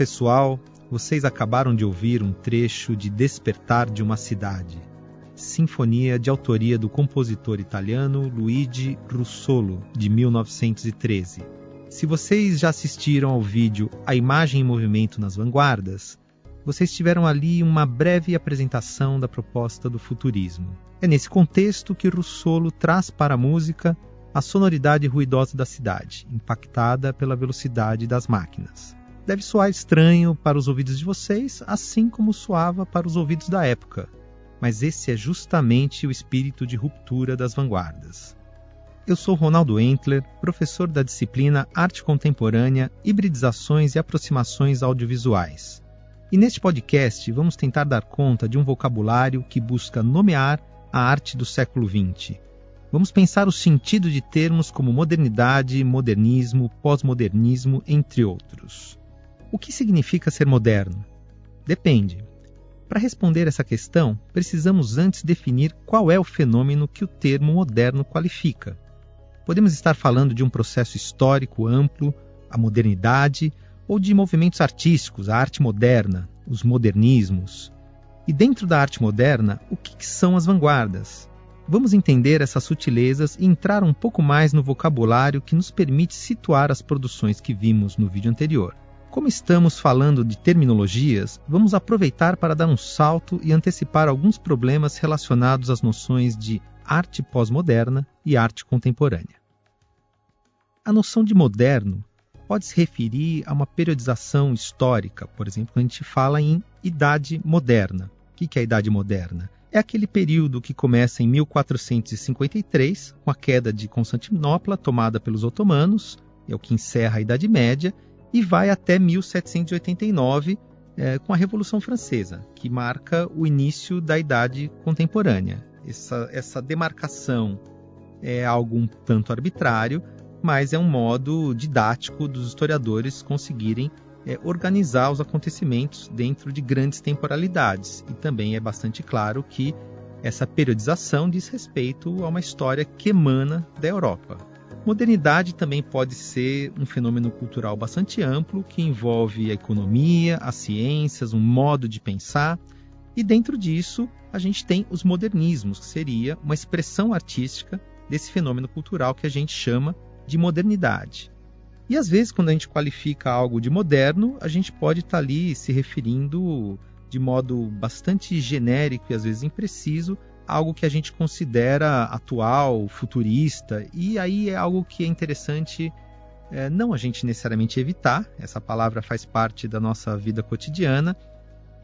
Pessoal, vocês acabaram de ouvir um trecho de Despertar de uma Cidade, sinfonia de autoria do compositor italiano Luigi Russolo, de 1913. Se vocês já assistiram ao vídeo A Imagem em Movimento nas Vanguardas, vocês tiveram ali uma breve apresentação da proposta do futurismo. É nesse contexto que Russolo traz para a música a sonoridade ruidosa da cidade, impactada pela velocidade das máquinas deve soar estranho para os ouvidos de vocês, assim como soava para os ouvidos da época. Mas esse é justamente o espírito de ruptura das vanguardas. Eu sou Ronaldo Entler, professor da disciplina Arte Contemporânea, Hibridizações e Aproximações Audiovisuais. E neste podcast vamos tentar dar conta de um vocabulário que busca nomear a arte do século XX. Vamos pensar o sentido de termos como modernidade, modernismo, pós-modernismo, entre outros. O que significa ser moderno? Depende. Para responder essa questão, precisamos antes definir qual é o fenômeno que o termo moderno qualifica. Podemos estar falando de um processo histórico amplo, a modernidade, ou de movimentos artísticos, a arte moderna, os modernismos. E dentro da arte moderna, o que são as vanguardas? Vamos entender essas sutilezas e entrar um pouco mais no vocabulário que nos permite situar as produções que vimos no vídeo anterior. Como estamos falando de terminologias, vamos aproveitar para dar um salto e antecipar alguns problemas relacionados às noções de arte pós-moderna e arte contemporânea. A noção de moderno pode se referir a uma periodização histórica, por exemplo, quando a gente fala em idade moderna. O que é a idade moderna? É aquele período que começa em 1453, com a queda de Constantinopla tomada pelos otomanos, é o que encerra a Idade Média, e vai até 1789 é, com a Revolução Francesa, que marca o início da Idade Contemporânea. Essa, essa demarcação é algo um tanto arbitrário, mas é um modo didático dos historiadores conseguirem é, organizar os acontecimentos dentro de grandes temporalidades. E também é bastante claro que essa periodização diz respeito a uma história que emana da Europa. Modernidade também pode ser um fenômeno cultural bastante amplo que envolve a economia, as ciências, um modo de pensar. E dentro disso, a gente tem os modernismos, que seria uma expressão artística desse fenômeno cultural que a gente chama de modernidade. E às vezes, quando a gente qualifica algo de moderno, a gente pode estar tá ali se referindo de modo bastante genérico e às vezes impreciso algo que a gente considera atual, futurista, e aí é algo que é interessante é, não a gente necessariamente evitar, essa palavra faz parte da nossa vida cotidiana,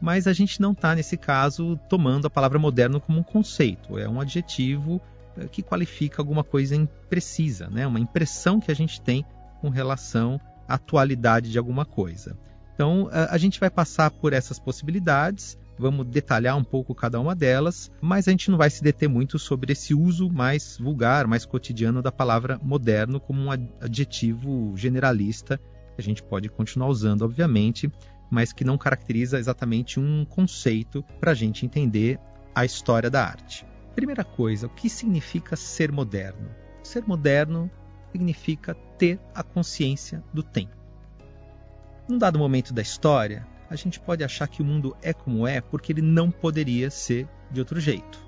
mas a gente não está, nesse caso, tomando a palavra moderno como um conceito, é um adjetivo é, que qualifica alguma coisa imprecisa, né? uma impressão que a gente tem com relação à atualidade de alguma coisa. Então, a gente vai passar por essas possibilidades vamos detalhar um pouco cada uma delas, mas a gente não vai se deter muito sobre esse uso mais vulgar, mais cotidiano da palavra moderno como um adjetivo generalista que a gente pode continuar usando, obviamente, mas que não caracteriza exatamente um conceito para a gente entender a história da arte. Primeira coisa, o que significa ser moderno? Ser moderno significa ter a consciência do tempo. Num dado momento da história, a gente pode achar que o mundo é como é porque ele não poderia ser de outro jeito.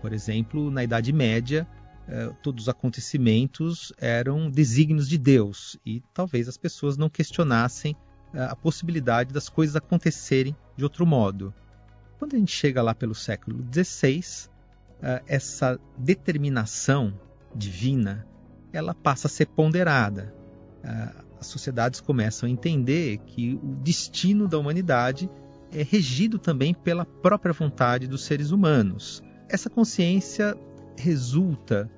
Por exemplo, na Idade Média, eh, todos os acontecimentos eram desígnios de Deus e talvez as pessoas não questionassem eh, a possibilidade das coisas acontecerem de outro modo. Quando a gente chega lá pelo século XVI, eh, essa determinação divina ela passa a ser ponderada as sociedades começam a entender que o destino da humanidade é regido também pela própria vontade dos seres humanos. Essa consciência resulta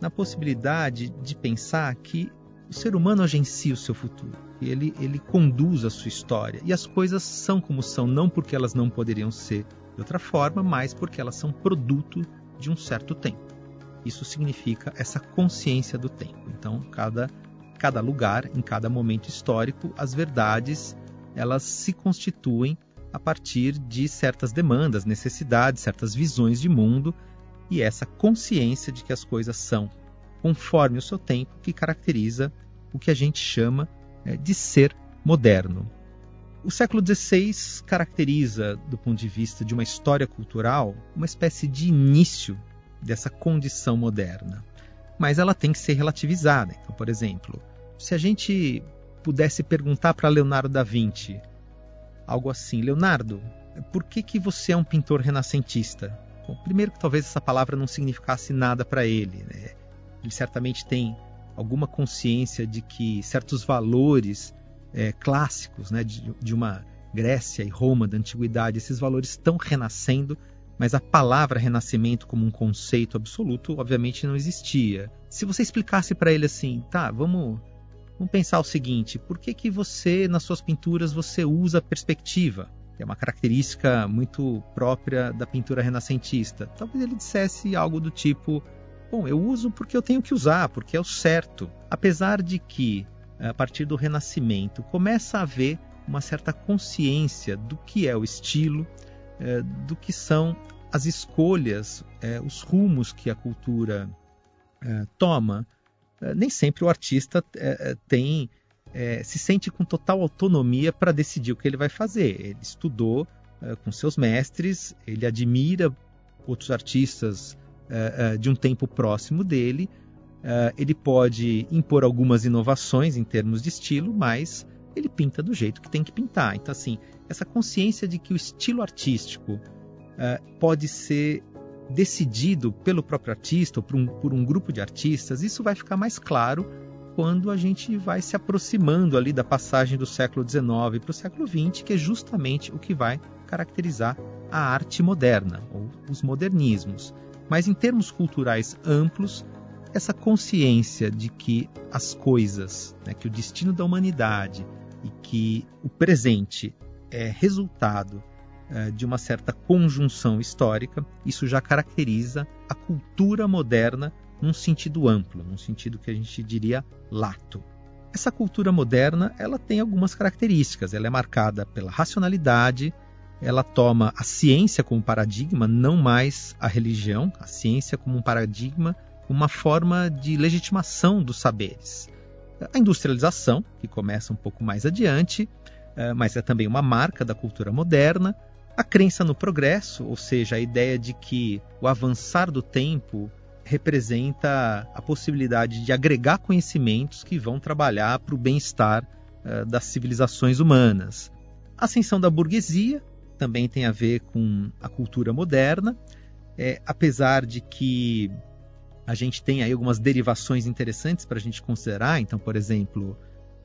na possibilidade de pensar que o ser humano agencia o seu futuro. ele, ele conduz a sua história. E as coisas são como são, não porque elas não poderiam ser de outra forma, mas porque elas são produto de um certo tempo. Isso significa essa consciência do tempo. Então, cada, cada lugar, em cada momento histórico, as verdades elas se constituem a partir de certas demandas, necessidades, certas visões de mundo e essa consciência de que as coisas são conforme o seu tempo que caracteriza o que a gente chama é, de ser moderno. O século XVI caracteriza, do ponto de vista de uma história cultural, uma espécie de início dessa condição moderna. Mas ela tem que ser relativizada. Então, por exemplo, se a gente pudesse perguntar para Leonardo da Vinci algo assim, Leonardo, por que, que você é um pintor renascentista? Bom, primeiro que talvez essa palavra não significasse nada para ele. Né? Ele certamente tem alguma consciência de que certos valores é, clássicos né, de, de uma Grécia e Roma da antiguidade, esses valores estão renascendo, mas a palavra renascimento como um conceito absoluto, obviamente, não existia. Se você explicasse para ele assim, tá, vamos, vamos pensar o seguinte: por que, que você, nas suas pinturas, você usa perspectiva? É uma característica muito própria da pintura renascentista. Talvez ele dissesse algo do tipo: Bom, eu uso porque eu tenho que usar, porque é o certo. Apesar de que a partir do Renascimento, começa a haver uma certa consciência do que é o estilo, é, do que são as escolhas, é, os rumos que a cultura é, toma. nem sempre o artista tem se sente com total autonomia para decidir o que ele vai fazer. Ele estudou com seus mestres, ele admira outros artistas de um tempo próximo dele ele pode impor algumas inovações em termos de estilo, mas ele pinta do jeito que tem que pintar. Então, assim, essa consciência de que o estilo artístico uh, pode ser decidido pelo próprio artista ou por um, por um grupo de artistas, isso vai ficar mais claro quando a gente vai se aproximando ali da passagem do século XIX para o século XX, que é justamente o que vai caracterizar a arte moderna, ou os modernismos. Mas em termos culturais amplos, essa consciência de que as coisas, né, que o destino da humanidade e que o presente é resultado é, de uma certa conjunção histórica, isso já caracteriza a cultura moderna num sentido amplo, num sentido que a gente diria lato. Essa cultura moderna, ela tem algumas características. Ela é marcada pela racionalidade, ela toma a ciência como paradigma, não mais a religião, a ciência como um paradigma uma forma de legitimação dos saberes. A industrialização, que começa um pouco mais adiante, é, mas é também uma marca da cultura moderna. A crença no progresso, ou seja, a ideia de que o avançar do tempo representa a possibilidade de agregar conhecimentos que vão trabalhar para o bem-estar é, das civilizações humanas. A ascensão da burguesia também tem a ver com a cultura moderna, é, apesar de que a gente tem aí algumas derivações interessantes para a gente considerar. Então, por exemplo,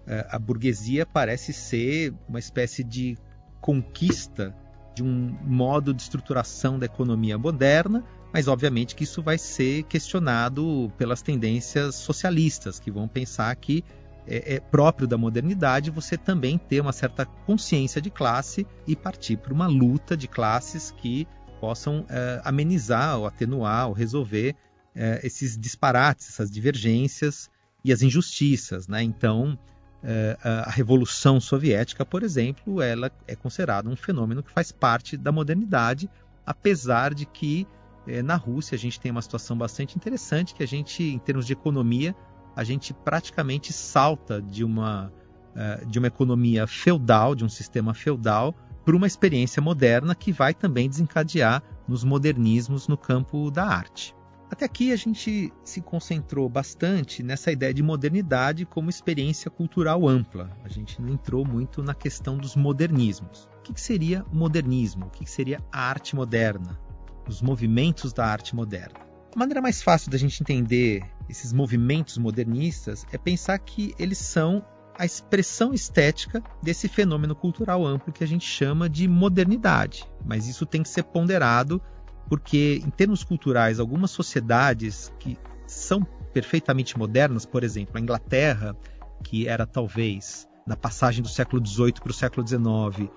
é, a burguesia parece ser uma espécie de conquista de um modo de estruturação da economia moderna, mas obviamente que isso vai ser questionado pelas tendências socialistas, que vão pensar que é, é próprio da modernidade você também ter uma certa consciência de classe e partir para uma luta de classes que possam é, amenizar ou atenuar ou resolver é, esses disparates, essas divergências e as injustiças. Né? Então, é, a Revolução Soviética, por exemplo, ela é considerada um fenômeno que faz parte da modernidade, apesar de que é, na Rússia a gente tem uma situação bastante interessante, que a gente, em termos de economia, a gente praticamente salta de uma, é, de uma economia feudal, de um sistema feudal, para uma experiência moderna que vai também desencadear nos modernismos no campo da arte. Até aqui a gente se concentrou bastante nessa ideia de modernidade como experiência cultural ampla. A gente não entrou muito na questão dos modernismos. O que seria o modernismo? O que seria a arte moderna? Os movimentos da arte moderna. A maneira mais fácil da gente entender esses movimentos modernistas é pensar que eles são a expressão estética desse fenômeno cultural amplo que a gente chama de modernidade. Mas isso tem que ser ponderado porque em termos culturais, algumas sociedades que são perfeitamente modernas, por exemplo, a Inglaterra, que era talvez na passagem do século XVIII para o século XIX,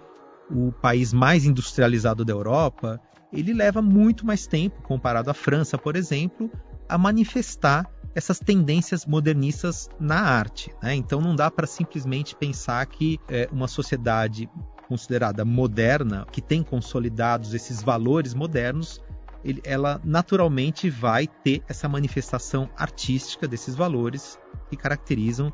o país mais industrializado da Europa, ele leva muito mais tempo, comparado à França, por exemplo, a manifestar essas tendências modernistas na arte. Né? Então não dá para simplesmente pensar que é, uma sociedade considerada moderna, que tem consolidados esses valores modernos, ele, ela naturalmente vai ter essa manifestação artística desses valores que caracterizam uh,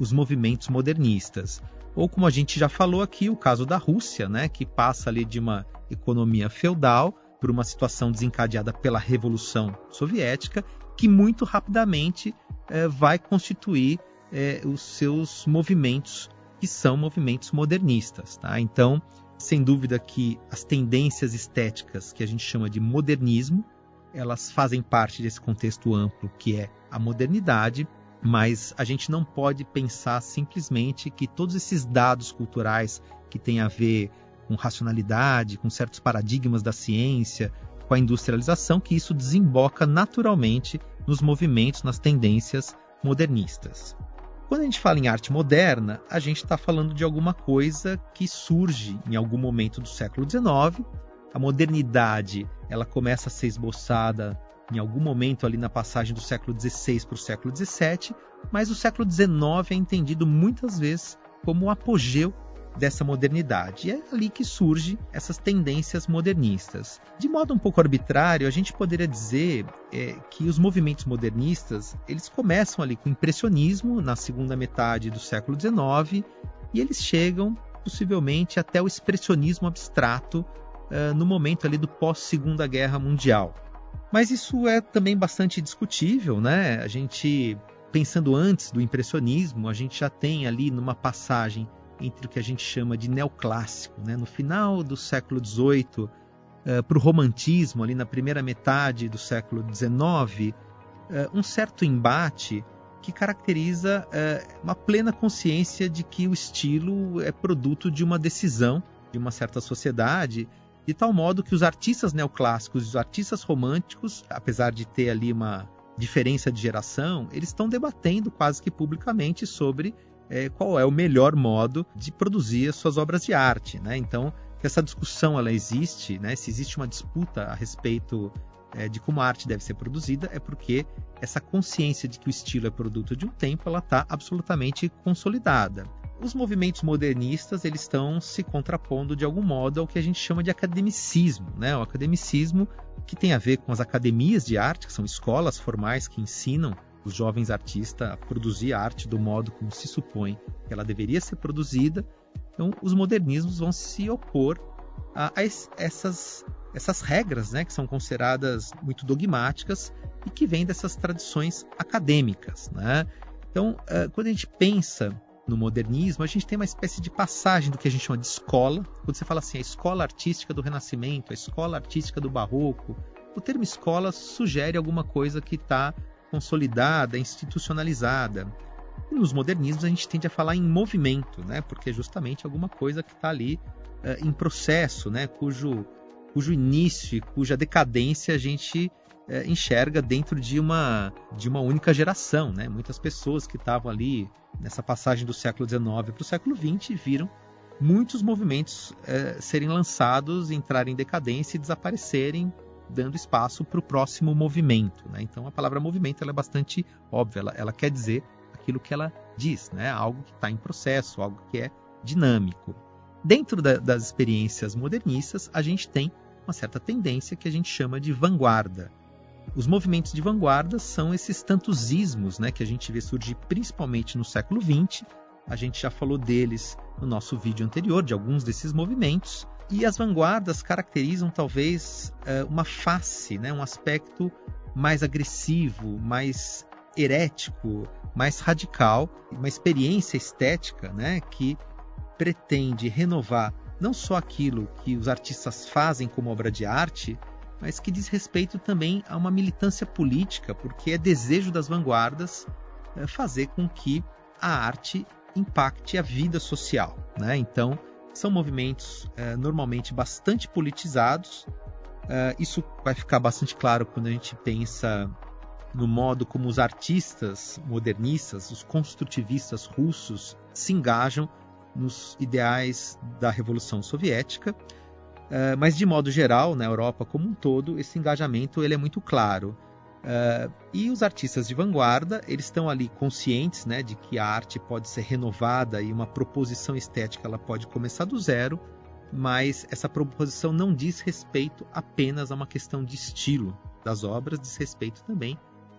os movimentos modernistas. Ou como a gente já falou aqui, o caso da Rússia, né, que passa ali de uma economia feudal por uma situação desencadeada pela Revolução Soviética, que muito rapidamente uh, vai constituir uh, os seus movimentos, que são movimentos modernistas. Tá? Então, sem dúvida que as tendências estéticas que a gente chama de modernismo, elas fazem parte desse contexto amplo que é a modernidade, mas a gente não pode pensar simplesmente que todos esses dados culturais que têm a ver com racionalidade, com certos paradigmas da ciência, com a industrialização, que isso desemboca naturalmente nos movimentos, nas tendências modernistas. Quando a gente fala em arte moderna, a gente está falando de alguma coisa que surge em algum momento do século XIX. A modernidade ela começa a ser esboçada em algum momento ali na passagem do século XVI para o século XVII, mas o século XIX é entendido muitas vezes como o apogeu dessa modernidade. E é ali que surgem essas tendências modernistas. De modo um pouco arbitrário, a gente poderia dizer é, que os movimentos modernistas eles começam ali com o impressionismo na segunda metade do século XIX e eles chegam possivelmente até o expressionismo abstrato uh, no momento ali do pós Segunda Guerra Mundial. Mas isso é também bastante discutível, né? A gente pensando antes do impressionismo, a gente já tem ali numa passagem entre o que a gente chama de neoclássico, né? no final do século XVIII uh, para o romantismo, ali na primeira metade do século XIX, uh, um certo embate que caracteriza uh, uma plena consciência de que o estilo é produto de uma decisão de uma certa sociedade, de tal modo que os artistas neoclássicos e os artistas românticos, apesar de ter ali uma diferença de geração, eles estão debatendo quase que publicamente sobre é, qual é o melhor modo de produzir as suas obras de arte. Né? Então, que essa discussão ela existe, né? se existe uma disputa a respeito é, de como a arte deve ser produzida, é porque essa consciência de que o estilo é produto de um tempo ela está absolutamente consolidada. Os movimentos modernistas eles estão se contrapondo de algum modo ao que a gente chama de academicismo, né? O academicismo que tem a ver com as academias de arte, que são escolas formais que ensinam os jovens artistas a produzir arte do modo como se supõe que ela deveria ser produzida. Então, os modernismos vão se opor a, a essas, essas regras, né, que são consideradas muito dogmáticas e que vêm dessas tradições acadêmicas. Né? Então, uh, quando a gente pensa no modernismo, a gente tem uma espécie de passagem do que a gente chama de escola. Quando você fala assim, a escola artística do Renascimento, a escola artística do Barroco, o termo escola sugere alguma coisa que está consolidada, institucionalizada. E nos modernismos a gente tende a falar em movimento, né? porque é justamente alguma coisa que está ali uh, em processo, né? cujo, cujo início, cuja decadência a gente uh, enxerga dentro de uma, de uma única geração. Né? Muitas pessoas que estavam ali nessa passagem do século XIX para o século XX viram muitos movimentos uh, serem lançados, entrarem em decadência e desaparecerem dando espaço para o próximo movimento. Né? Então a palavra movimento é bastante óbvia, ela, ela, quer dizer aquilo que ela diz, né? algo que está em processo, algo que é dinâmico. Dentro da, das experiências modernistas, a gente tem uma certa tendência que a gente chama de vanguarda. Os movimentos de vanguarda são esses tantos ismos né, que a gente vê surgir principalmente no século XX. A gente já falou deles no nosso vídeo anterior, de alguns desses movimentos. E as vanguardas caracterizam talvez eh, uma face, né, um aspecto mais agressivo, mais herético, mais radical, uma experiência estética né, que pretende renovar não só aquilo que os artistas fazem como obra de arte, mas que diz respeito também a uma militância política, porque é desejo das vanguardas eh, fazer com que a arte impacte a vida social. Né? Então, são movimentos é, normalmente bastante politizados. É, isso vai ficar bastante claro quando a gente pensa no modo como os artistas modernistas, os construtivistas russos, se engajam nos ideais da Revolução Soviética, uh, mas de modo geral, na Europa como um todo, esse engajamento ele é muito claro. Uh, e os artistas de vanguarda, eles estão ali conscientes né, de que a arte pode ser renovada e uma proposição estética ela pode começar do zero, mas essa proposição não diz respeito apenas a uma questão de estilo das obras, diz respeito também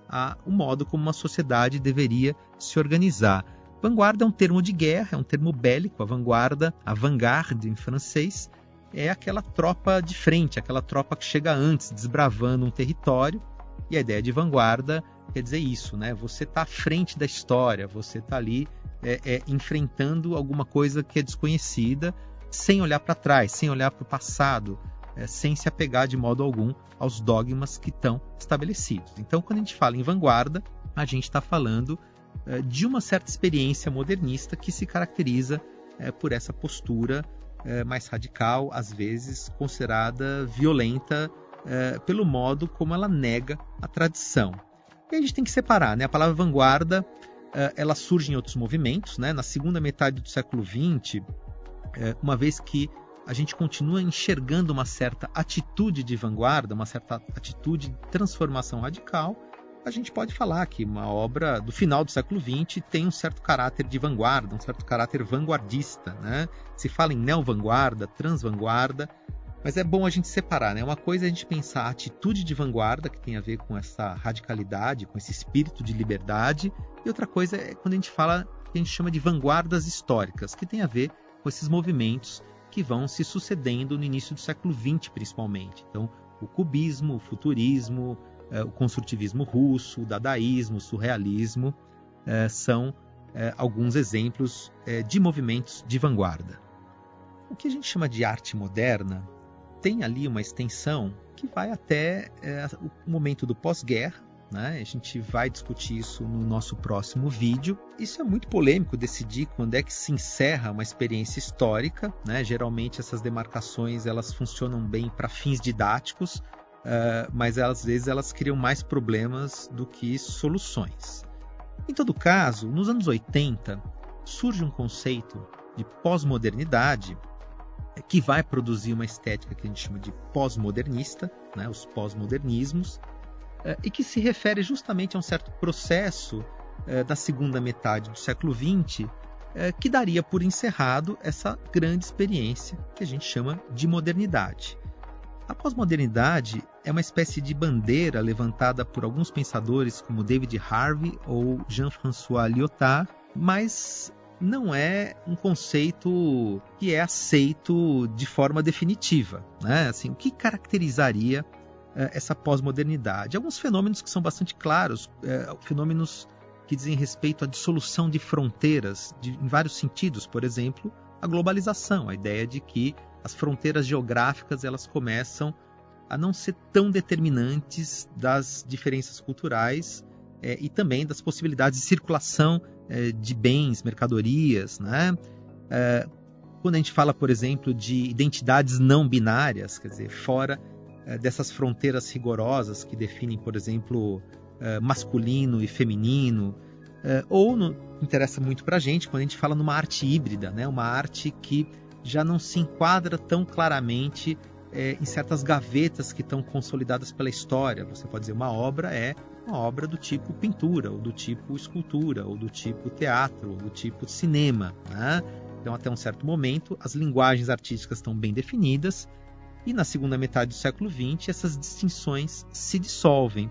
ao modo como uma sociedade deveria se organizar. Vanguarda é um termo de guerra, é um termo bélico. A vanguarda, a vanguarda em francês, é aquela tropa de frente, aquela tropa que chega antes, desbravando um território. E a ideia de vanguarda quer dizer isso, né? Você está à frente da história, você está ali é, é, enfrentando alguma coisa que é desconhecida, sem olhar para trás, sem olhar para o passado, é, sem se apegar de modo algum aos dogmas que estão estabelecidos. Então, quando a gente fala em vanguarda, a gente está falando é, de uma certa experiência modernista que se caracteriza é, por essa postura é, mais radical, às vezes considerada violenta pelo modo como ela nega a tradição. E a gente tem que separar, né? A palavra vanguarda ela surge em outros movimentos, né? Na segunda metade do século XX, uma vez que a gente continua enxergando uma certa atitude de vanguarda, uma certa atitude de transformação radical, a gente pode falar que uma obra do final do século XX tem um certo caráter de vanguarda, um certo caráter vanguardista. Né? Se fala em neo-vanguarda, trans-vanguarda, mas é bom a gente separar. Né? Uma coisa é a gente pensar a atitude de vanguarda, que tem a ver com essa radicalidade, com esse espírito de liberdade, e outra coisa é quando a gente fala que a gente chama de vanguardas históricas, que tem a ver com esses movimentos que vão se sucedendo no início do século XX, principalmente. Então, o cubismo, o futurismo, é, o construtivismo russo, o dadaísmo, o surrealismo, é, são é, alguns exemplos de movimentos de vanguarda. O que a gente chama de arte moderna tem ali uma extensão que vai até o momento do pós-guerra, né? A gente vai discutir isso no nosso próximo vídeo. Isso é muito polêmico decidir quando é que se encerra uma experiência histórica. Né? Geralmente essas demarcações elas funcionam bem para fins didáticos, uh, mas às vezes elas criam mais problemas do que soluções. Em todo caso, nos anos 80 surge um conceito de pós-modernidade que vai produzir uma estética que a gente chama de pós-modernista, né, os pós-modernismos, uh, e que se refere justamente a um certo processo uh, da segunda metade do século XX que daria por encerrado essa grande experiência que a gente chama de modernidade. A pós-modernidade é uma espécie de bandeira levantada por alguns pensadores como David Harvey ou Jean-François Lyotard, mas não é um conceito que é aceito de forma definitiva. Né? Assim, o que caracterizaria é, essa pós-modernidade? Alguns fenômenos que são bastante claros, é, fenômenos que dizem respeito à dissolução de fronteiras de, em vários sentidos. Por exemplo, a globalização, a ideia de que as fronteiras geográficas elas começam a não ser tão determinantes das diferenças culturais é, e também das possibilidades de circulação é, de bens, mercadorias, né? É, quando a gente fala, por exemplo, de identidades não binárias, quer dizer, fora é, dessas fronteiras rigorosas que definem, por exemplo, é, masculino e feminino, é, ou no, interessa muito para a gente quando a gente fala numa arte híbrida, né? Uma arte que já não se enquadra tão claramente é, em certas gavetas que estão consolidadas pela história. Você pode dizer uma obra é uma obra do tipo pintura, ou do tipo escultura, ou do tipo teatro, ou do tipo cinema. Né? Então, até um certo momento, as linguagens artísticas estão bem definidas, e na segunda metade do século XX, essas distinções se dissolvem.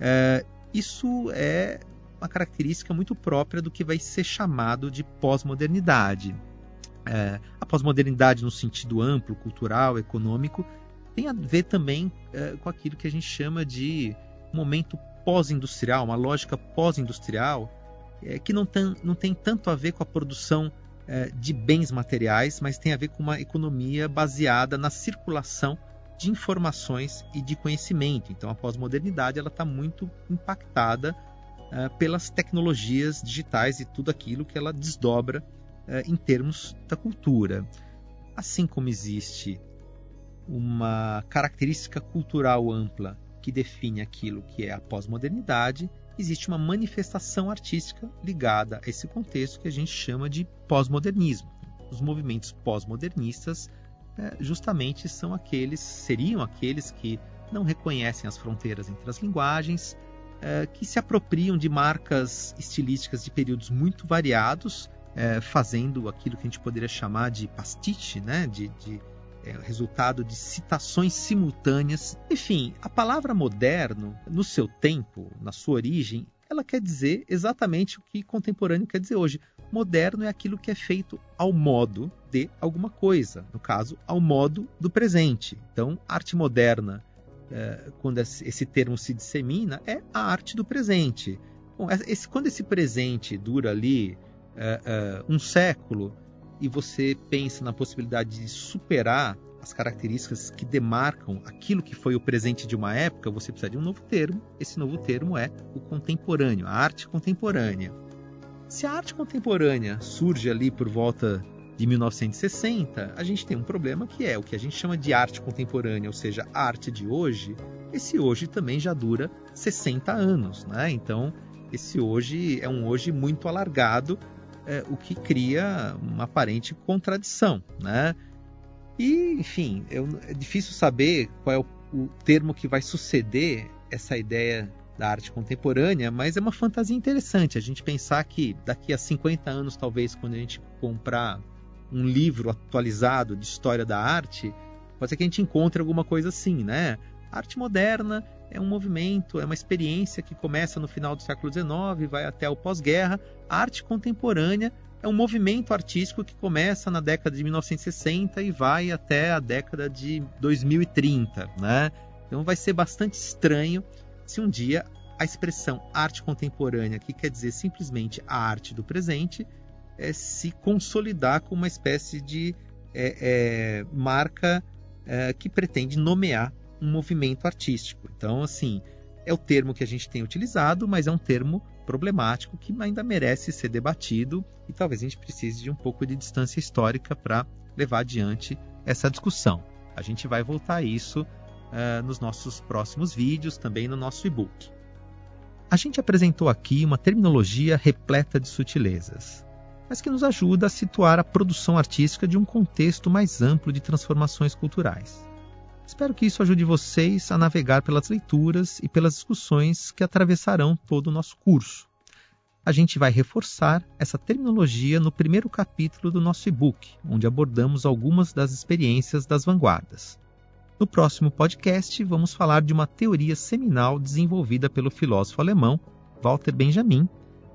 É, isso é uma característica muito própria do que vai ser chamado de pós-modernidade. É, a pós-modernidade, no sentido amplo, cultural, econômico, tem a ver também é, com aquilo que a gente chama de momento pós-industrial, uma lógica pós-industrial, é, que não tem, não tem tanto a ver com a produção é, de bens materiais, mas tem a ver com uma economia baseada na circulação de informações e de conhecimento. Então, a pós-modernidade está muito impactada é, pelas tecnologias digitais e tudo aquilo que ela desdobra eh, em termos da cultura. Assim como existe uma característica cultural ampla que define aquilo que é a pós-modernidade, existe uma manifestação artística ligada a esse contexto que a gente chama de pós-modernismo. Os movimentos pós-modernistas é, justamente são aqueles, seriam aqueles que não reconhecem as fronteiras entre as linguagens, é, que se apropriam de marcas estilísticas de períodos muito variados, é, fazendo aquilo que a gente poderia chamar de pastiche, né? de, de é, resultado de citações simultâneas. Enfim, a palavra moderno, no seu tempo, na sua origem, ela quer dizer exatamente o que contemporâneo quer dizer hoje. Moderno é aquilo que é feito ao modo de alguma coisa, no caso, ao modo do presente. Então, arte moderna, é, quando esse termo se dissemina, é a arte do presente. Bom, esse, quando esse presente dura ali é, é, um século e você pensa na possibilidade de superar as características que demarcam aquilo que foi o presente de uma época, você precisa de um novo termo. Esse novo termo é o contemporâneo, a arte contemporânea. Se a arte contemporânea surge ali por volta de 1960, a gente tem um problema que é o que a gente chama de arte contemporânea, ou seja, a arte de hoje. Esse hoje também já dura 60 anos, né? Então, esse hoje é um hoje muito alargado, é, o que cria uma aparente contradição, né? E, enfim, eu, é difícil saber qual é o, o termo que vai suceder essa ideia da arte contemporânea, mas é uma fantasia interessante a gente pensar que daqui a 50 anos, talvez, quando a gente comprar um livro atualizado de história da arte, pode ser que a gente encontre alguma coisa assim, né? Arte moderna é um movimento, é uma experiência que começa no final do século XIX, vai até o pós-guerra. A arte contemporânea é um movimento artístico que começa na década de 1960 e vai até a década de 2030, né? Então vai ser bastante estranho se um dia a expressão arte contemporânea, que quer dizer simplesmente a arte do presente, é, se consolidar como uma espécie de é, é, marca que pretende nomear um movimento artístico. Então, assim, é o termo que a gente tem utilizado, mas é um termo problemático que ainda merece ser debatido e talvez a gente precise de um pouco de distância histórica para levar adiante essa discussão. A gente vai voltar a isso uh, nos nossos próximos vídeos, também no nosso e-book. A gente apresentou aqui uma terminologia repleta de sutilezas, mas que nos ajuda a situar a produção artística de um contexto mais amplo de transformações culturais. Espero que isso ajude vocês a navegar pelas leituras e pelas discussões que atravessarão todo o nosso curso. A gente vai reforçar essa terminologia no primeiro capítulo do nosso e-book, onde abordamos algumas das experiências das vanguardas. No próximo podcast, vamos falar de uma teoria seminal desenvolvida pelo filósofo alemão Walter Benjamin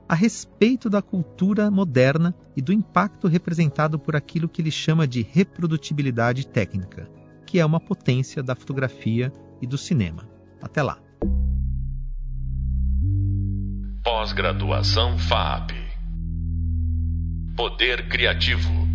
a respeito da cultura moderna e do impacto representado por aquilo que ele chama de reprodutibilidade técnica que é uma potência da fotografia e do cinema. Até lá. Pós-graduação FAP. Poder Criativo.